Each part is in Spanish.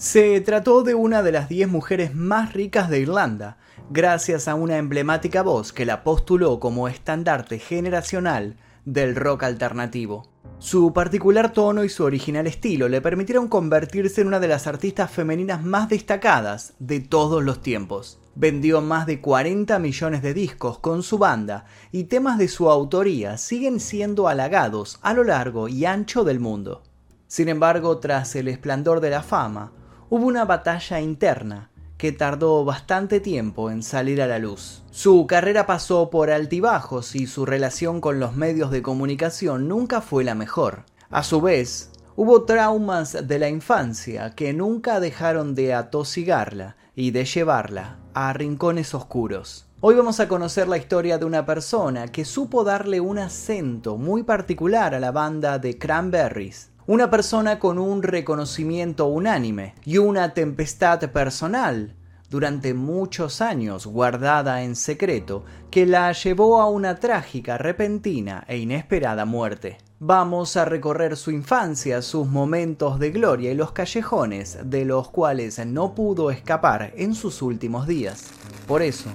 Se trató de una de las 10 mujeres más ricas de Irlanda, gracias a una emblemática voz que la postuló como estandarte generacional del rock alternativo. Su particular tono y su original estilo le permitieron convertirse en una de las artistas femeninas más destacadas de todos los tiempos. Vendió más de 40 millones de discos con su banda y temas de su autoría siguen siendo halagados a lo largo y ancho del mundo. Sin embargo, tras el esplendor de la fama, hubo una batalla interna que tardó bastante tiempo en salir a la luz. Su carrera pasó por altibajos y su relación con los medios de comunicación nunca fue la mejor. A su vez, hubo traumas de la infancia que nunca dejaron de atosigarla y de llevarla a rincones oscuros. Hoy vamos a conocer la historia de una persona que supo darle un acento muy particular a la banda de Cranberries una persona con un reconocimiento unánime y una tempestad personal durante muchos años guardada en secreto que la llevó a una trágica, repentina e inesperada muerte. Vamos a recorrer su infancia, sus momentos de gloria y los callejones de los cuales no pudo escapar en sus últimos días. Por eso,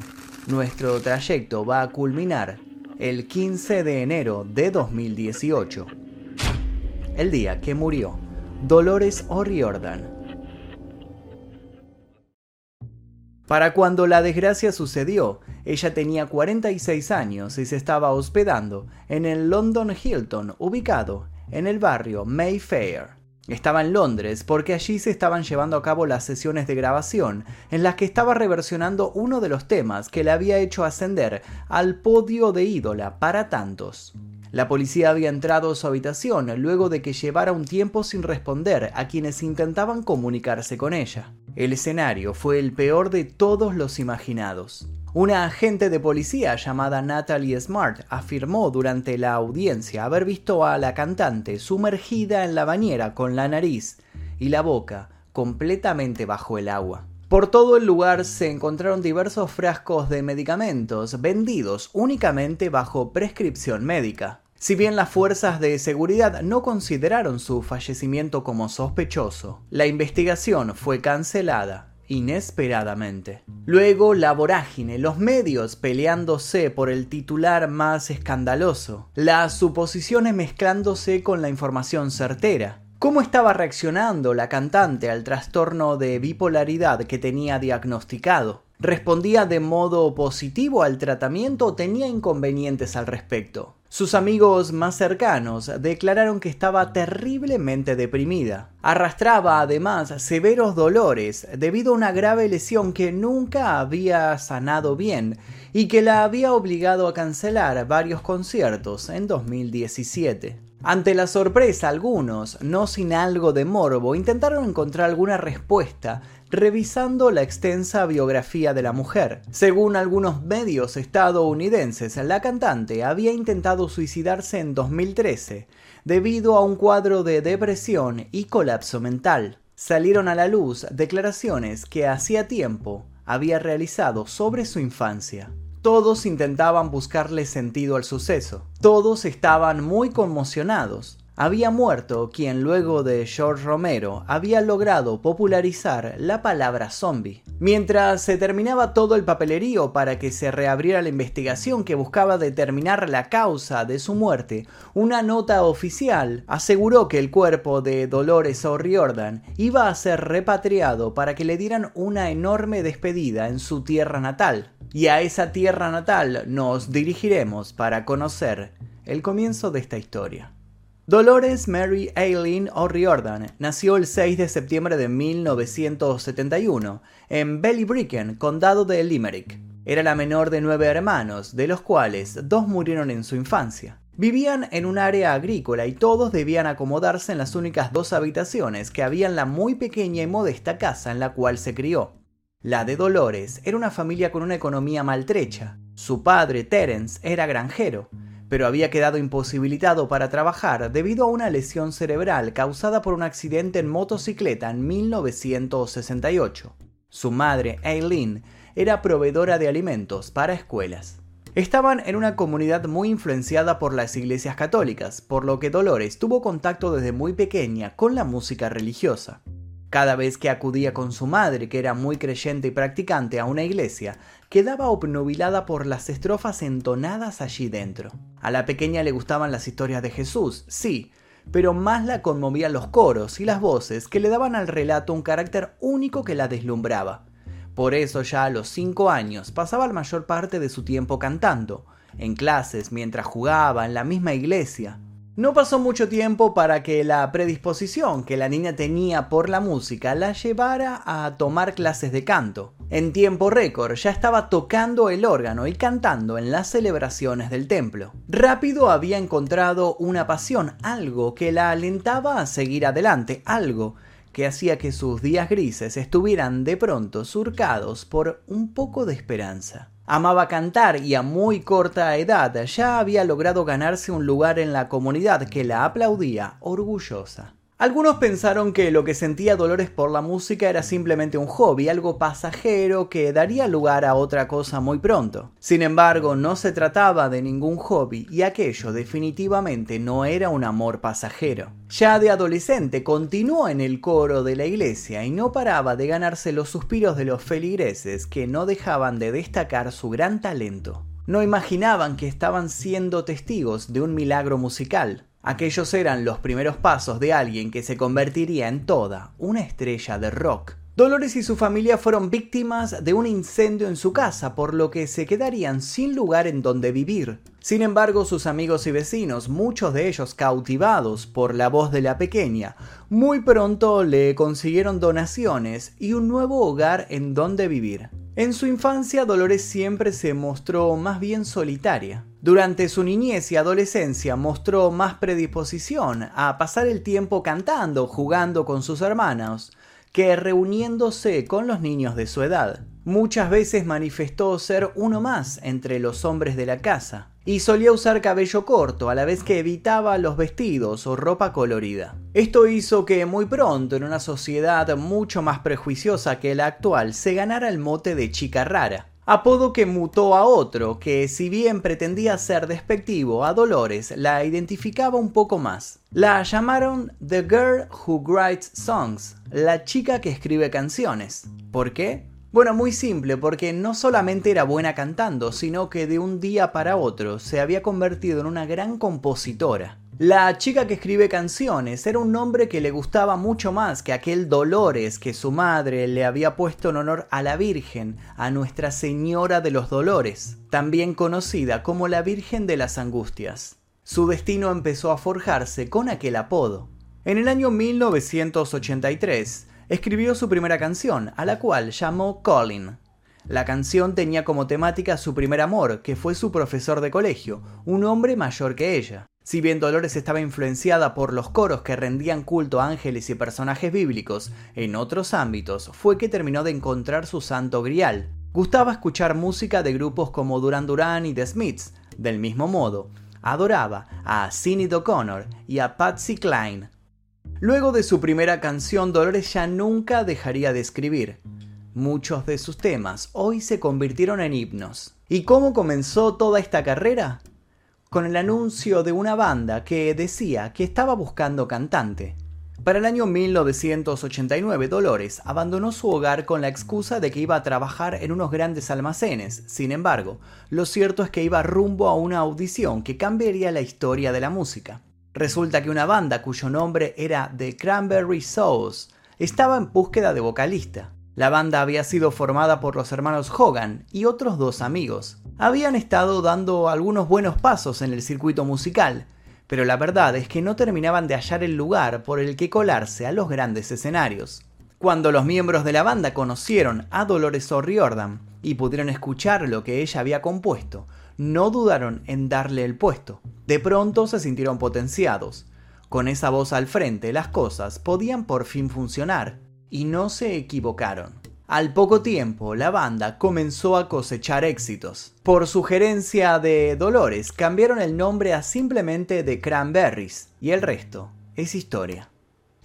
nuestro trayecto va a culminar el 15 de enero de 2018 el día que murió Dolores O'Riordan. Para cuando la desgracia sucedió, ella tenía 46 años y se estaba hospedando en el London Hilton, ubicado en el barrio Mayfair. Estaba en Londres porque allí se estaban llevando a cabo las sesiones de grabación en las que estaba reversionando uno de los temas que le había hecho ascender al podio de ídola para tantos. La policía había entrado a su habitación luego de que llevara un tiempo sin responder a quienes intentaban comunicarse con ella. El escenario fue el peor de todos los imaginados. Una agente de policía llamada Natalie Smart afirmó durante la audiencia haber visto a la cantante sumergida en la bañera con la nariz y la boca completamente bajo el agua. Por todo el lugar se encontraron diversos frascos de medicamentos vendidos únicamente bajo prescripción médica. Si bien las fuerzas de seguridad no consideraron su fallecimiento como sospechoso, la investigación fue cancelada inesperadamente. Luego la vorágine, los medios peleándose por el titular más escandaloso, las suposiciones mezclándose con la información certera. ¿Cómo estaba reaccionando la cantante al trastorno de bipolaridad que tenía diagnosticado? ¿Respondía de modo positivo al tratamiento o tenía inconvenientes al respecto? Sus amigos más cercanos declararon que estaba terriblemente deprimida. Arrastraba además severos dolores debido a una grave lesión que nunca había sanado bien y que la había obligado a cancelar varios conciertos en 2017. Ante la sorpresa, algunos, no sin algo de morbo, intentaron encontrar alguna respuesta revisando la extensa biografía de la mujer. Según algunos medios estadounidenses, la cantante había intentado suicidarse en 2013 debido a un cuadro de depresión y colapso mental. Salieron a la luz declaraciones que hacía tiempo había realizado sobre su infancia. Todos intentaban buscarle sentido al suceso. Todos estaban muy conmocionados había muerto quien luego de George Romero había logrado popularizar la palabra zombie. Mientras se terminaba todo el papelerío para que se reabriera la investigación que buscaba determinar la causa de su muerte, una nota oficial aseguró que el cuerpo de Dolores O'Riordan iba a ser repatriado para que le dieran una enorme despedida en su tierra natal. Y a esa tierra natal nos dirigiremos para conocer el comienzo de esta historia. Dolores Mary Aileen O'Riordan nació el 6 de septiembre de 1971 en Ballybricken, condado de Limerick. Era la menor de nueve hermanos, de los cuales dos murieron en su infancia. Vivían en un área agrícola y todos debían acomodarse en las únicas dos habitaciones que había en la muy pequeña y modesta casa en la cual se crió. La de Dolores era una familia con una economía maltrecha. Su padre, Terence, era granjero, pero había quedado imposibilitado para trabajar debido a una lesión cerebral causada por un accidente en motocicleta en 1968. Su madre, Aileen, era proveedora de alimentos para escuelas. Estaban en una comunidad muy influenciada por las iglesias católicas, por lo que Dolores tuvo contacto desde muy pequeña con la música religiosa. Cada vez que acudía con su madre, que era muy creyente y practicante, a una iglesia, quedaba obnubilada por las estrofas entonadas allí dentro. A la pequeña le gustaban las historias de Jesús, sí, pero más la conmovían los coros y las voces que le daban al relato un carácter único que la deslumbraba. Por eso ya a los cinco años pasaba la mayor parte de su tiempo cantando, en clases, mientras jugaba, en la misma iglesia. No pasó mucho tiempo para que la predisposición que la niña tenía por la música la llevara a tomar clases de canto. En tiempo récord ya estaba tocando el órgano y cantando en las celebraciones del templo. Rápido había encontrado una pasión, algo que la alentaba a seguir adelante, algo que hacía que sus días grises estuvieran de pronto surcados por un poco de esperanza. Amaba cantar y a muy corta edad ya había logrado ganarse un lugar en la comunidad que la aplaudía orgullosa. Algunos pensaron que lo que sentía Dolores por la música era simplemente un hobby, algo pasajero que daría lugar a otra cosa muy pronto. Sin embargo, no se trataba de ningún hobby y aquello definitivamente no era un amor pasajero. Ya de adolescente continuó en el coro de la iglesia y no paraba de ganarse los suspiros de los feligreses que no dejaban de destacar su gran talento. No imaginaban que estaban siendo testigos de un milagro musical. Aquellos eran los primeros pasos de alguien que se convertiría en toda una estrella de rock. Dolores y su familia fueron víctimas de un incendio en su casa, por lo que se quedarían sin lugar en donde vivir. Sin embargo, sus amigos y vecinos, muchos de ellos cautivados por la voz de la pequeña, muy pronto le consiguieron donaciones y un nuevo hogar en donde vivir. En su infancia Dolores siempre se mostró más bien solitaria. Durante su niñez y adolescencia mostró más predisposición a pasar el tiempo cantando, jugando con sus hermanos, que reuniéndose con los niños de su edad. Muchas veces manifestó ser uno más entre los hombres de la casa, y solía usar cabello corto a la vez que evitaba los vestidos o ropa colorida. Esto hizo que muy pronto, en una sociedad mucho más prejuiciosa que la actual, se ganara el mote de chica rara. Apodo que mutó a otro, que si bien pretendía ser despectivo a Dolores, la identificaba un poco más. La llamaron The Girl Who Writes Songs, la chica que escribe canciones. ¿Por qué? Bueno, muy simple, porque no solamente era buena cantando, sino que de un día para otro se había convertido en una gran compositora. La chica que escribe canciones era un nombre que le gustaba mucho más que aquel Dolores que su madre le había puesto en honor a la Virgen, a Nuestra Señora de los Dolores, también conocida como la Virgen de las Angustias. Su destino empezó a forjarse con aquel apodo. En el año 1983, escribió su primera canción, a la cual llamó Colin. La canción tenía como temática su primer amor, que fue su profesor de colegio, un hombre mayor que ella. Si bien Dolores estaba influenciada por los coros que rendían culto a ángeles y personajes bíblicos, en otros ámbitos fue que terminó de encontrar su santo grial. Gustaba escuchar música de grupos como Duran Duran y The Smiths. Del mismo modo, adoraba a Sinead O'Connor y a Patsy Cline, Luego de su primera canción, Dolores ya nunca dejaría de escribir. Muchos de sus temas hoy se convirtieron en himnos. ¿Y cómo comenzó toda esta carrera? Con el anuncio de una banda que decía que estaba buscando cantante. Para el año 1989, Dolores abandonó su hogar con la excusa de que iba a trabajar en unos grandes almacenes. Sin embargo, lo cierto es que iba rumbo a una audición que cambiaría la historia de la música. Resulta que una banda cuyo nombre era The Cranberry Souls estaba en búsqueda de vocalista. La banda había sido formada por los hermanos Hogan y otros dos amigos. Habían estado dando algunos buenos pasos en el circuito musical, pero la verdad es que no terminaban de hallar el lugar por el que colarse a los grandes escenarios. Cuando los miembros de la banda conocieron a Dolores O'Riordan y pudieron escuchar lo que ella había compuesto, no dudaron en darle el puesto. De pronto se sintieron potenciados. Con esa voz al frente, las cosas podían por fin funcionar, y no se equivocaron. Al poco tiempo, la banda comenzó a cosechar éxitos. Por sugerencia de Dolores, cambiaron el nombre a simplemente The Cranberries, y el resto es historia.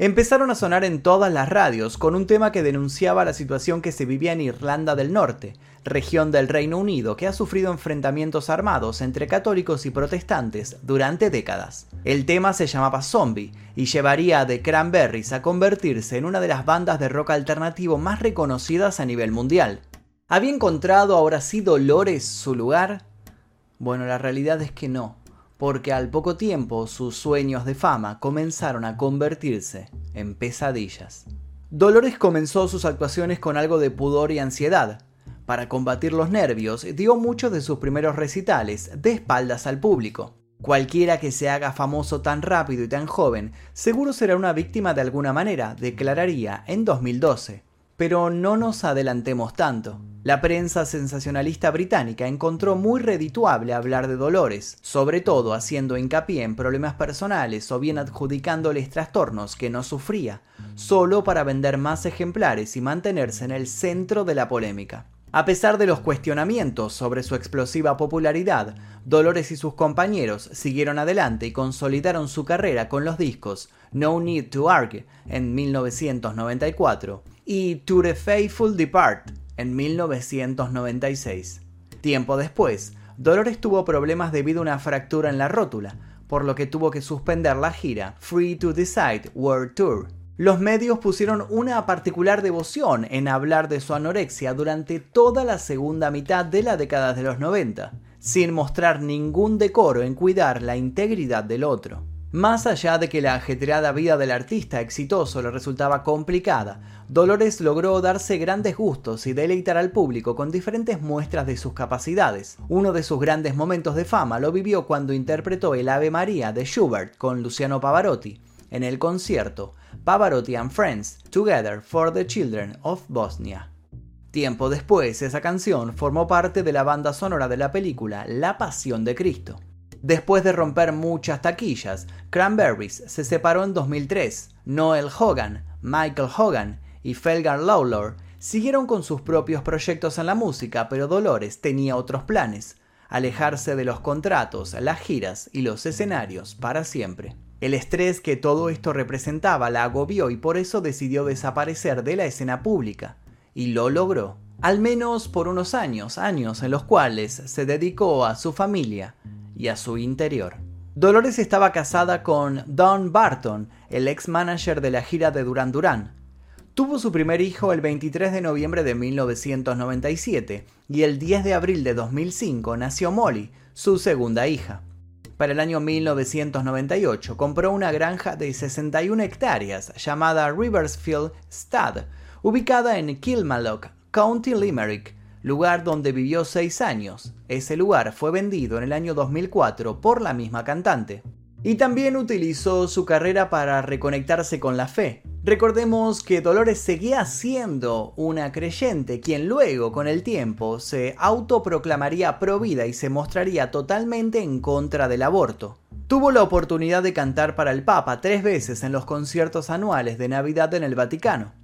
Empezaron a sonar en todas las radios con un tema que denunciaba la situación que se vivía en Irlanda del Norte, región del Reino Unido que ha sufrido enfrentamientos armados entre católicos y protestantes durante décadas. El tema se llamaba Zombie y llevaría a The Cranberries a convertirse en una de las bandas de rock alternativo más reconocidas a nivel mundial. ¿Había encontrado ahora sí Dolores su lugar? Bueno, la realidad es que no, porque al poco tiempo sus sueños de fama comenzaron a convertirse en pesadillas. Dolores comenzó sus actuaciones con algo de pudor y ansiedad, para combatir los nervios, dio muchos de sus primeros recitales de espaldas al público. Cualquiera que se haga famoso tan rápido y tan joven, seguro será una víctima de alguna manera, declararía en 2012. Pero no nos adelantemos tanto. La prensa sensacionalista británica encontró muy redituable hablar de Dolores, sobre todo haciendo hincapié en problemas personales o bien adjudicándoles trastornos que no sufría, solo para vender más ejemplares y mantenerse en el centro de la polémica. A pesar de los cuestionamientos sobre su explosiva popularidad, Dolores y sus compañeros siguieron adelante y consolidaron su carrera con los discos No Need to Argue en 1994 y To the Faithful Depart en 1996. Tiempo después, Dolores tuvo problemas debido a una fractura en la rótula, por lo que tuvo que suspender la gira Free to Decide World Tour los medios pusieron una particular devoción en hablar de su anorexia durante toda la segunda mitad de la década de los 90, sin mostrar ningún decoro en cuidar la integridad del otro. Más allá de que la ajetreada vida del artista exitoso le resultaba complicada, Dolores logró darse grandes gustos y deleitar al público con diferentes muestras de sus capacidades. Uno de sus grandes momentos de fama lo vivió cuando interpretó el Ave María de Schubert con Luciano Pavarotti en el concierto Pavarotti and Friends, Together for the Children of Bosnia. Tiempo después, esa canción formó parte de la banda sonora de la película La Pasión de Cristo. Después de romper muchas taquillas, Cranberries se separó en 2003. Noel Hogan, Michael Hogan y Felgar Lawlor siguieron con sus propios proyectos en la música, pero Dolores tenía otros planes, alejarse de los contratos, las giras y los escenarios para siempre. El estrés que todo esto representaba la agobió y por eso decidió desaparecer de la escena pública. Y lo logró. Al menos por unos años, años en los cuales se dedicó a su familia y a su interior. Dolores estaba casada con Don Barton, el ex manager de la gira de Duran Duran. Tuvo su primer hijo el 23 de noviembre de 1997 y el 10 de abril de 2005 nació Molly, su segunda hija para el año 1998 compró una granja de 61 hectáreas llamada Riversfield Stud, ubicada en Kilmallock, County Limerick, lugar donde vivió seis años. Ese lugar fue vendido en el año 2004 por la misma cantante. Y también utilizó su carrera para reconectarse con la fe, Recordemos que Dolores seguía siendo una creyente, quien luego, con el tiempo, se autoproclamaría provida y se mostraría totalmente en contra del aborto. Tuvo la oportunidad de cantar para el Papa tres veces en los conciertos anuales de Navidad en el Vaticano.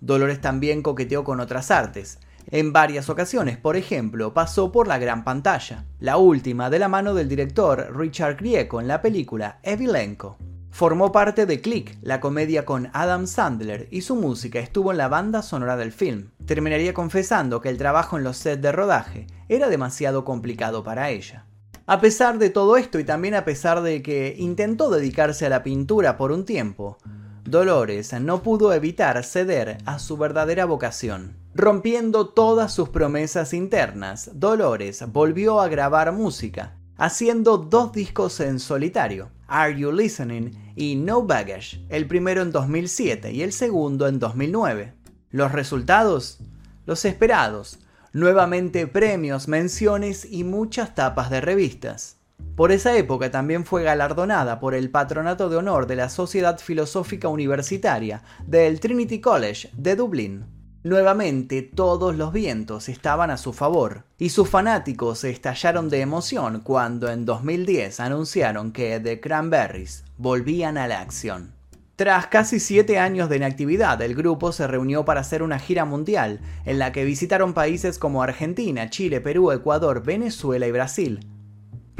Dolores también coqueteó con otras artes. En varias ocasiones, por ejemplo, pasó por la gran pantalla, la última de la mano del director Richard Grieco en la película Evilenko. Formó parte de Click, la comedia con Adam Sandler, y su música estuvo en la banda sonora del film. Terminaría confesando que el trabajo en los sets de rodaje era demasiado complicado para ella. A pesar de todo esto y también a pesar de que intentó dedicarse a la pintura por un tiempo, Dolores no pudo evitar ceder a su verdadera vocación. Rompiendo todas sus promesas internas, Dolores volvió a grabar música, haciendo dos discos en solitario, Are You Listening y No Baggage, el primero en 2007 y el segundo en 2009. Los resultados, los esperados, nuevamente premios, menciones y muchas tapas de revistas. Por esa época también fue galardonada por el Patronato de Honor de la Sociedad Filosófica Universitaria del Trinity College de Dublín. Nuevamente todos los vientos estaban a su favor, y sus fanáticos estallaron de emoción cuando en 2010 anunciaron que The Cranberries volvían a la acción. Tras casi siete años de inactividad, el grupo se reunió para hacer una gira mundial, en la que visitaron países como Argentina, Chile, Perú, Ecuador, Venezuela y Brasil.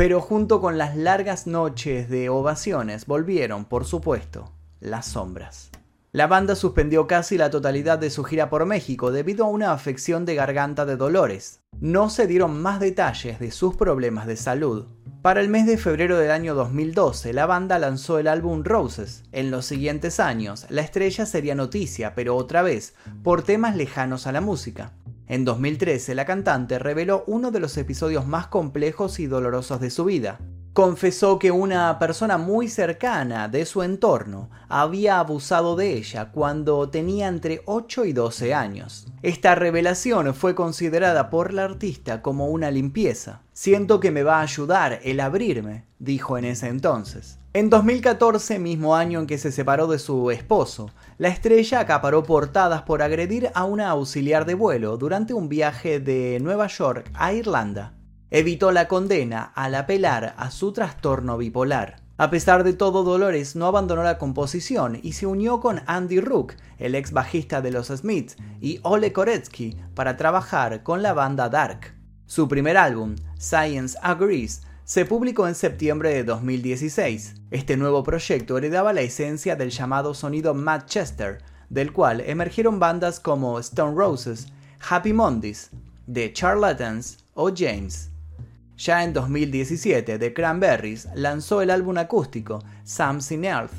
Pero junto con las largas noches de ovaciones volvieron, por supuesto, Las Sombras. La banda suspendió casi la totalidad de su gira por México debido a una afección de garganta de Dolores. No se dieron más detalles de sus problemas de salud. Para el mes de febrero del año 2012, la banda lanzó el álbum Roses. En los siguientes años, la estrella sería noticia, pero otra vez, por temas lejanos a la música. En 2013, la cantante reveló uno de los episodios más complejos y dolorosos de su vida confesó que una persona muy cercana de su entorno había abusado de ella cuando tenía entre 8 y 12 años. Esta revelación fue considerada por la artista como una limpieza. Siento que me va a ayudar el abrirme, dijo en ese entonces. En 2014, mismo año en que se separó de su esposo, la estrella acaparó portadas por agredir a una auxiliar de vuelo durante un viaje de Nueva York a Irlanda evitó la condena al apelar a su trastorno bipolar. A pesar de todo, Dolores no abandonó la composición y se unió con Andy Rook, el ex bajista de los Smiths, y Ole Koretsky para trabajar con la banda Dark. Su primer álbum, Science Agrees, se publicó en septiembre de 2016. Este nuevo proyecto heredaba la esencia del llamado sonido Manchester, del cual emergieron bandas como Stone Roses, Happy Mondays, The Charlatans o James. Ya en 2017, The Cranberries lanzó el álbum acústico Something Earth,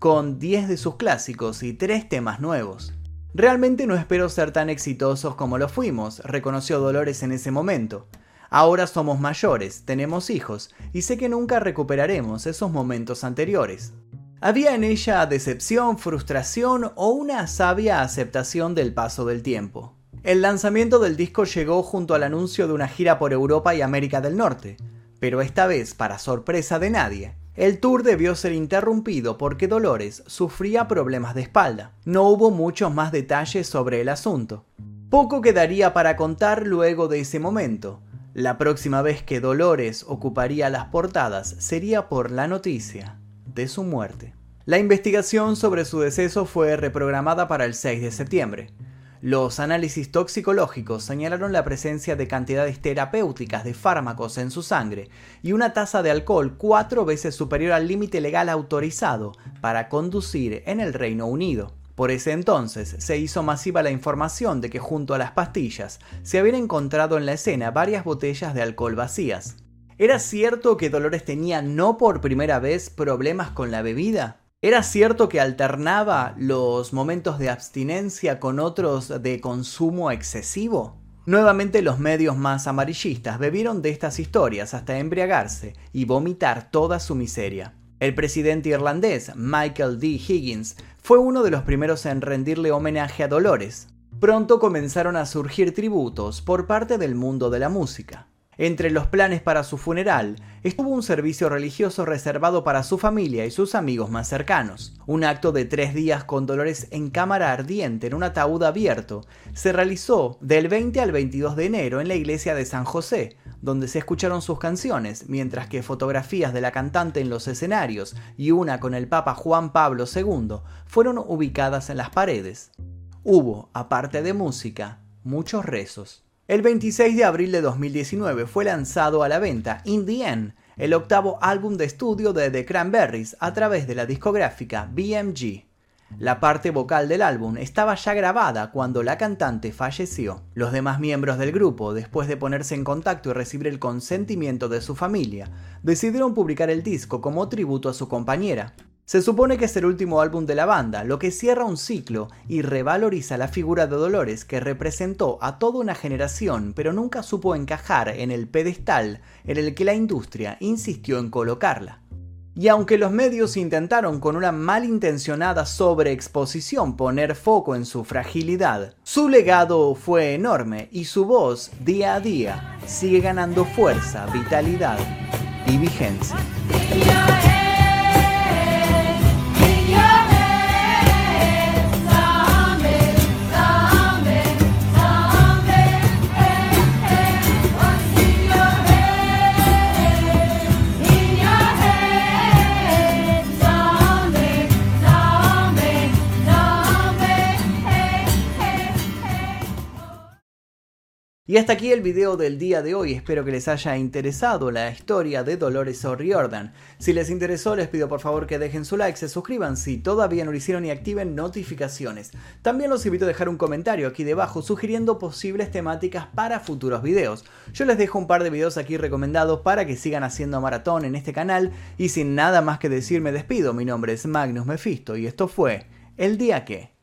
con 10 de sus clásicos y 3 temas nuevos. Realmente no espero ser tan exitosos como lo fuimos, reconoció Dolores en ese momento. Ahora somos mayores, tenemos hijos, y sé que nunca recuperaremos esos momentos anteriores. Había en ella decepción, frustración o una sabia aceptación del paso del tiempo. El lanzamiento del disco llegó junto al anuncio de una gira por Europa y América del Norte, pero esta vez, para sorpresa de nadie, el tour debió ser interrumpido porque Dolores sufría problemas de espalda. No hubo muchos más detalles sobre el asunto. Poco quedaría para contar luego de ese momento. La próxima vez que Dolores ocuparía las portadas sería por la noticia de su muerte. La investigación sobre su deceso fue reprogramada para el 6 de septiembre. Los análisis toxicológicos señalaron la presencia de cantidades terapéuticas de fármacos en su sangre y una tasa de alcohol cuatro veces superior al límite legal autorizado para conducir en el Reino Unido. Por ese entonces se hizo masiva la información de que junto a las pastillas se habían encontrado en la escena varias botellas de alcohol vacías. ¿Era cierto que Dolores tenía no por primera vez problemas con la bebida? ¿Era cierto que alternaba los momentos de abstinencia con otros de consumo excesivo? Nuevamente los medios más amarillistas bebieron de estas historias hasta embriagarse y vomitar toda su miseria. El presidente irlandés Michael D. Higgins fue uno de los primeros en rendirle homenaje a Dolores. Pronto comenzaron a surgir tributos por parte del mundo de la música. Entre los planes para su funeral estuvo un servicio religioso reservado para su familia y sus amigos más cercanos. Un acto de tres días con Dolores en cámara ardiente en un ataúd abierto se realizó del 20 al 22 de enero en la iglesia de San José, donde se escucharon sus canciones, mientras que fotografías de la cantante en los escenarios y una con el Papa Juan Pablo II fueron ubicadas en las paredes. Hubo, aparte de música, muchos rezos. El 26 de abril de 2019 fue lanzado a la venta In the End, el octavo álbum de estudio de The Cranberries a través de la discográfica BMG. La parte vocal del álbum estaba ya grabada cuando la cantante falleció. Los demás miembros del grupo, después de ponerse en contacto y recibir el consentimiento de su familia, decidieron publicar el disco como tributo a su compañera. Se supone que es el último álbum de la banda, lo que cierra un ciclo y revaloriza la figura de Dolores que representó a toda una generación, pero nunca supo encajar en el pedestal en el que la industria insistió en colocarla. Y aunque los medios intentaron con una malintencionada sobreexposición poner foco en su fragilidad, su legado fue enorme y su voz día a día sigue ganando fuerza, vitalidad y vigencia. Y hasta aquí el video del día de hoy, espero que les haya interesado la historia de Dolores O'Riordan. Si les interesó les pido por favor que dejen su like, se suscriban si todavía no lo hicieron y activen notificaciones. También los invito a dejar un comentario aquí debajo sugiriendo posibles temáticas para futuros videos. Yo les dejo un par de videos aquí recomendados para que sigan haciendo maratón en este canal y sin nada más que decir me despido, mi nombre es Magnus Mephisto y esto fue El Día Que...